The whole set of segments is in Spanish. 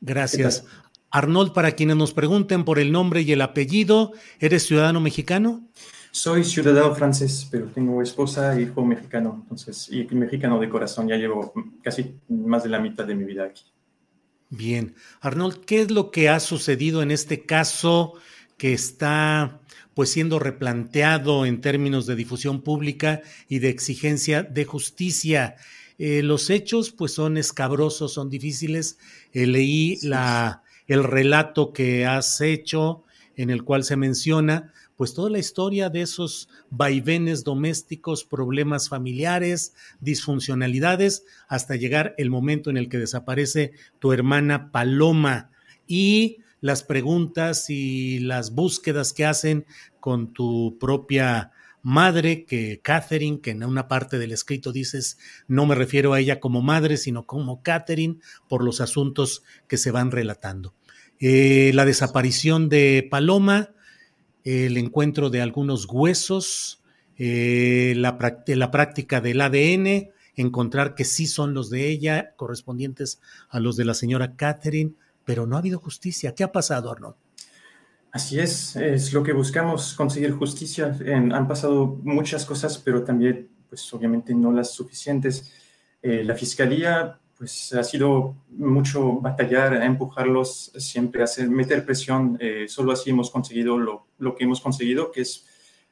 Gracias. Arnold, para quienes nos pregunten por el nombre y el apellido, ¿eres ciudadano mexicano? Soy ciudadano francés, pero tengo esposa e hijo mexicano, entonces, y mexicano de corazón. Ya llevo casi más de la mitad de mi vida aquí. Bien. Arnold, ¿qué es lo que ha sucedido en este caso que está pues siendo replanteado en términos de difusión pública y de exigencia de justicia? Eh, los hechos pues son escabrosos, son difíciles. Eh, leí la, el relato que has hecho en el cual se menciona pues toda la historia de esos vaivenes domésticos, problemas familiares, disfuncionalidades, hasta llegar el momento en el que desaparece tu hermana Paloma y las preguntas y las búsquedas que hacen con tu propia madre que Catherine, que en una parte del escrito dices, no me refiero a ella como madre, sino como Catherine, por los asuntos que se van relatando. Eh, la desaparición de Paloma, el encuentro de algunos huesos, eh, la, la práctica del ADN, encontrar que sí son los de ella, correspondientes a los de la señora Catherine, pero no ha habido justicia. ¿Qué ha pasado, Arnold? Así es, es lo que buscamos, conseguir justicia. han pasado muchas cosas, pero también, pues obviamente no las suficientes. Eh, la fiscalía, pues ha sido mucho batallar, empujarlos, siempre hacer, meter presión. Eh, solo así hemos conseguido lo, lo, que hemos conseguido, que es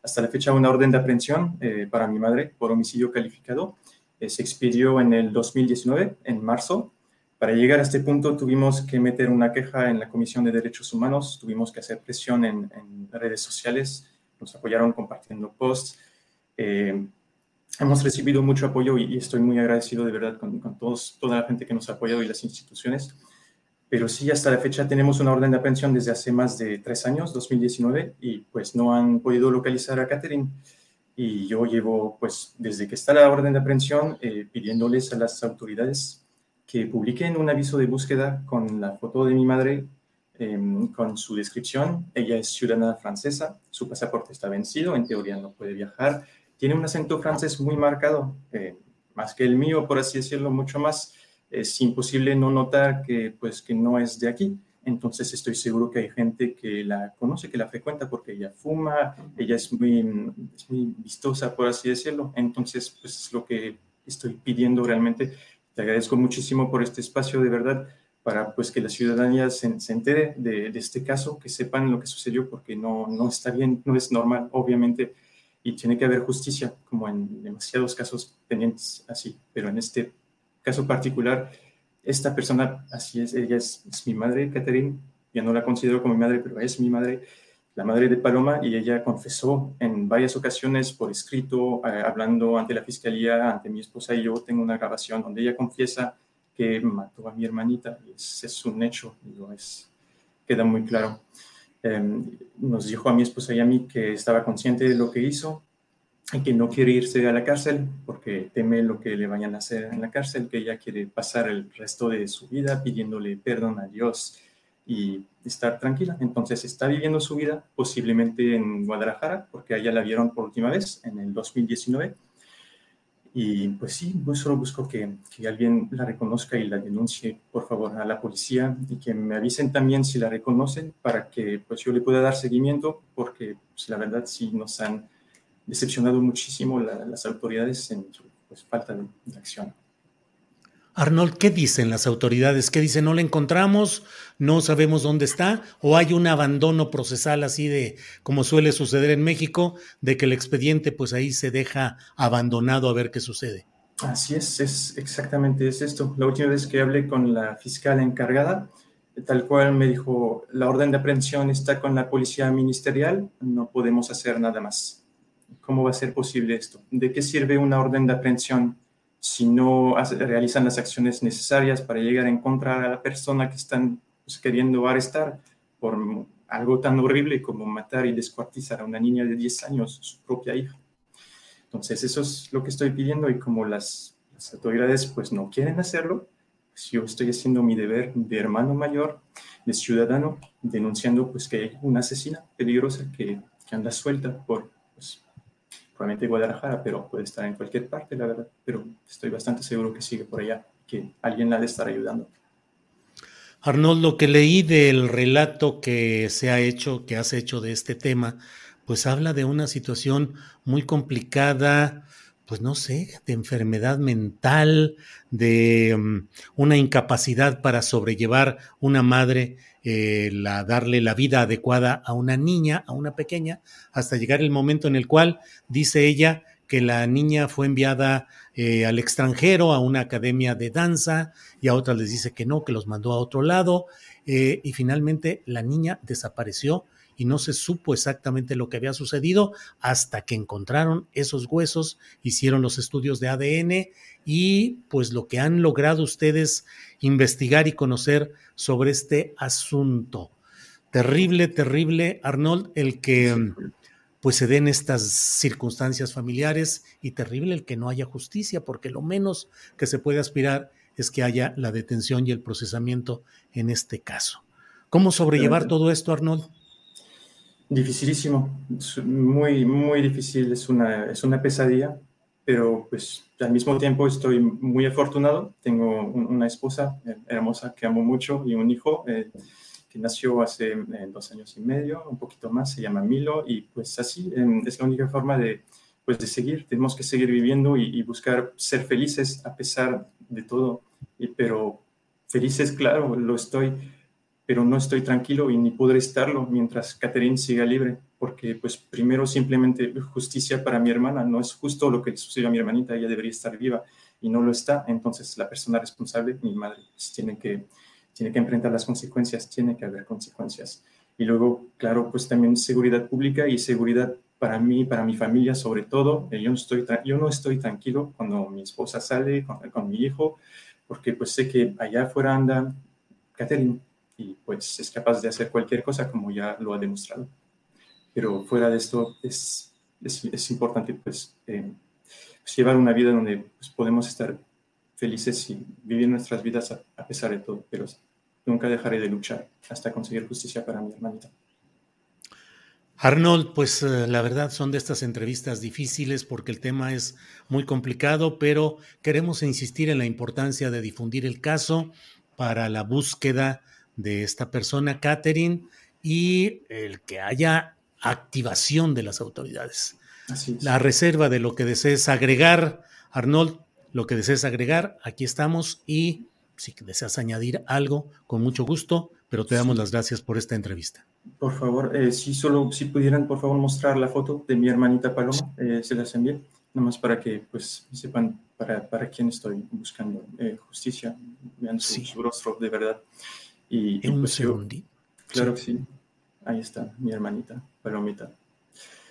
hasta la fecha una orden de aprehensión eh, para mi madre por homicidio calificado. se expidió en el 2019, en marzo, para llegar a este punto tuvimos que meter una queja en la Comisión de Derechos Humanos, tuvimos que hacer presión en, redes sociales, nos apoyaron compartiendo posts. Eh, hemos recibido mucho apoyo y, estoy muy agradecido de verdad con, todos, toda la gente que nos ha apoyado y las instituciones. Pero sí, hasta la fecha tenemos una orden de aprehensión desde hace más de tres años, 2019, y pues no han podido localizar a Catherine. Y yo llevo, pues, desde que está la orden de aprehensión, eh, pidiéndoles a las autoridades que publiqué en un aviso de búsqueda con la foto de mi madre, em, con su descripción. Ella es ciudadana francesa, su pasaporte está vencido, en teoría no puede viajar. Tiene un acento francés muy marcado, eh, más que el mío, por así decirlo, mucho más. Es imposible no notar que, pues, que no es de aquí. Entonces estoy seguro que hay gente que la conoce, que la frecuenta porque ella fuma, ella es muy, es muy vistosa, por así decirlo. Entonces, pues es lo que estoy pidiendo realmente te agradezco muchísimo por este espacio, de verdad, para pues que la ciudadanía se, se entere de, de, este caso, que sepan lo que sucedió, porque no, no está bien, no es normal, obviamente, y tiene que haber justicia, como en demasiados casos pendientes así, pero en este caso particular, esta persona, así es, ella es, es mi madre, Catherine, ya no la considero como mi madre, pero es mi madre, la madre de Paloma, y ella confesó en varias ocasiones por escrito, eh, hablando ante la fiscalía, ante mi esposa y yo, tengo una grabación donde ella confiesa que mató a mi hermanita, y es, es un hecho, digo, es, queda muy claro. Em, nos dijo a mi esposa y a mí que estaba consciente de lo que hizo y que no quiere irse a la cárcel porque teme lo que le vayan a hacer en la cárcel, que ella quiere pasar el resto de su vida pidiéndole perdón a Dios y estar tranquila. Entonces está viviendo su vida posiblemente en Guadalajara, porque allá la vieron por última vez en el 2019. Y pues sí, yo solo busco que, que, alguien la reconozca y la denuncie, por favor, a la policía y que me avisen también si la reconocen para que pues yo le pueda dar seguimiento, porque pues, la verdad sí nos han decepcionado muchísimo las autoridades en su pues, falta de, de acción. Arnold, ¿qué dicen las autoridades? ¿Qué dicen? ¿No la encontramos? ¿No sabemos dónde está? ¿O hay un abandono procesal así de, como suele suceder en México, de que el expediente pues ahí se deja abandonado a ver qué sucede? Así es, es exactamente es esto. La última vez que hablé con la fiscal encargada, tal cual me dijo, la orden de aprehensión está con la policía ministerial, no podemos hacer nada más. ¿Cómo va a ser posible esto? ¿De qué sirve una orden de aprehensión si no realizan las acciones necesarias para llegar a encontrar a la persona que están pues, queriendo arrestar por algo tan horrible como matar y descuartizar a una niña de 10 años, su propia hija. Entonces, eso es lo que estoy pidiendo y como las, autoridades pues no quieren hacerlo, pues yo estoy haciendo mi deber de hermano mayor, de ciudadano, denunciando pues que hay una asesina peligrosa que, que anda suelta por Guadalajara, pero puede estar en cualquier parte, la verdad. Pero estoy bastante seguro que sigue por allá, que alguien la de estar ayudando. Arnold, lo que leí del relato que se ha hecho, que has hecho de este tema, pues habla de una situación muy complicada, pues no sé, de enfermedad mental, de um, una incapacidad para sobrellevar una madre eh, la, darle la vida adecuada a una niña, a una pequeña, hasta llegar el momento en el cual dice ella que la niña fue enviada eh, al extranjero, a una academia de danza, y a otras les dice que no, que los mandó a otro lado, eh, y finalmente la niña desapareció y no se supo exactamente lo que había sucedido hasta que encontraron esos huesos, hicieron los estudios de ADN y pues lo que han logrado ustedes investigar y conocer sobre este asunto. Terrible, terrible, Arnold, el que pues se den estas circunstancias familiares y terrible el que no haya justicia, porque lo menos que se puede aspirar es que haya la detención y el procesamiento en este caso. ¿Cómo sobrellevar todo esto, Arnold? Dificilísimo, muy, muy difícil, es una, es una pesadilla, pero pues al mismo tiempo estoy muy afortunado. Tengo una esposa eh, hermosa que amo mucho y un hijo eh, que nació hace eh, dos años y medio, un poquito más, se llama Milo y pues así em, es la única forma de, pues, de seguir. Tenemos que seguir viviendo y, buscar ser felices a pesar de todo. Y, pero felices, claro, lo estoy, pero no estoy tranquilo y ni podré estarlo mientras Catherine siga libre porque pues primero simplemente justicia para mi hermana, no es justo lo que le sucedió a mi hermanita, ella debería estar viva y no lo está, entonces la persona responsable, mi madre, pues, tiene, que, tiene que enfrentar las consecuencias, tiene que haber consecuencias. Y luego, claro, pues también seguridad pública y seguridad para mí, para mi familia sobre todo. Eh, yo no estoy, yo no estoy tranquilo cuando mi esposa sale con, con mi hijo, porque pues sé que allá afuera anda Catherine y pues es capaz de hacer cualquier cosa como ya lo ha demostrado pero fuera de esto es, es, importante pues, eh, pues, llevar una vida donde pues, podemos estar felices y vivir nuestras vidas a, pesar de todo, pero nunca dejaré de luchar hasta conseguir justicia para mi hermanita. Arnold, pues eh, la verdad son de estas entrevistas difíciles porque el tema es muy complicado, pero queremos insistir en la importancia de difundir el caso para la búsqueda de esta persona, Catherine, y el que haya activación de las autoridades. La reserva de lo que desees agregar, Arnold, lo que desees agregar, aquí estamos y si deseas añadir algo, con mucho gusto, pero te damos las gracias por esta entrevista. Por favor, eh, si solo si pudieran, por favor, mostrar la foto de mi hermanita Paloma, eh, se las envié, nomás para que pues sepan para, para quién estoy buscando eh, justicia, vean su, rostro de verdad. Y, en un pues, segundito. Claro que sí. Ahí está, mi hermanita, Palomita.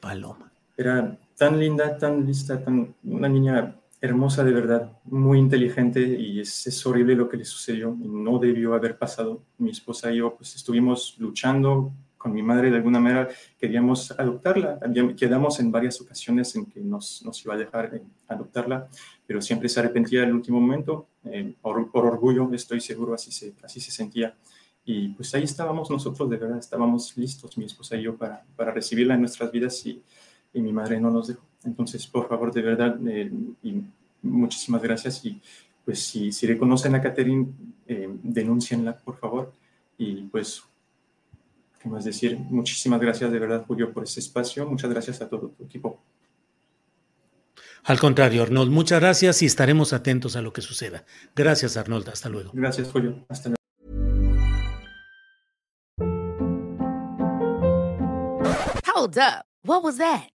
Paloma. Era tan linda, tan lista, tan, una niña hermosa de verdad, muy inteligente y es, es, horrible lo que le sucedió y no debió haber pasado. Mi esposa y yo pues estuvimos luchando con mi madre de alguna manera, queríamos adoptarla. Quedamos en varias ocasiones en que nos, nos iba a dejar adoptarla, pero siempre se arrepentía en el último momento. Eh, por, por, orgullo, estoy seguro, así se, así se sentía. Y pues ahí estábamos nosotros, de verdad, estábamos listos, mi esposa y yo, para, para recibirla en nuestras vidas y, y mi madre no nos dejó. Entonces, por favor, de verdad, eh, y muchísimas gracias y pues si, si reconocen a Catherine, eh, denúncienla, por favor. Y pues, ¿qué más decir? Muchísimas gracias de verdad, Julio, por ese espacio. Muchas gracias a todo tu equipo. Al contrario, Arnold, muchas gracias y estaremos atentos a lo que suceda. Gracias, Arnold. Hasta luego. Gracias, Julio. Hasta luego. Hold up. What was that?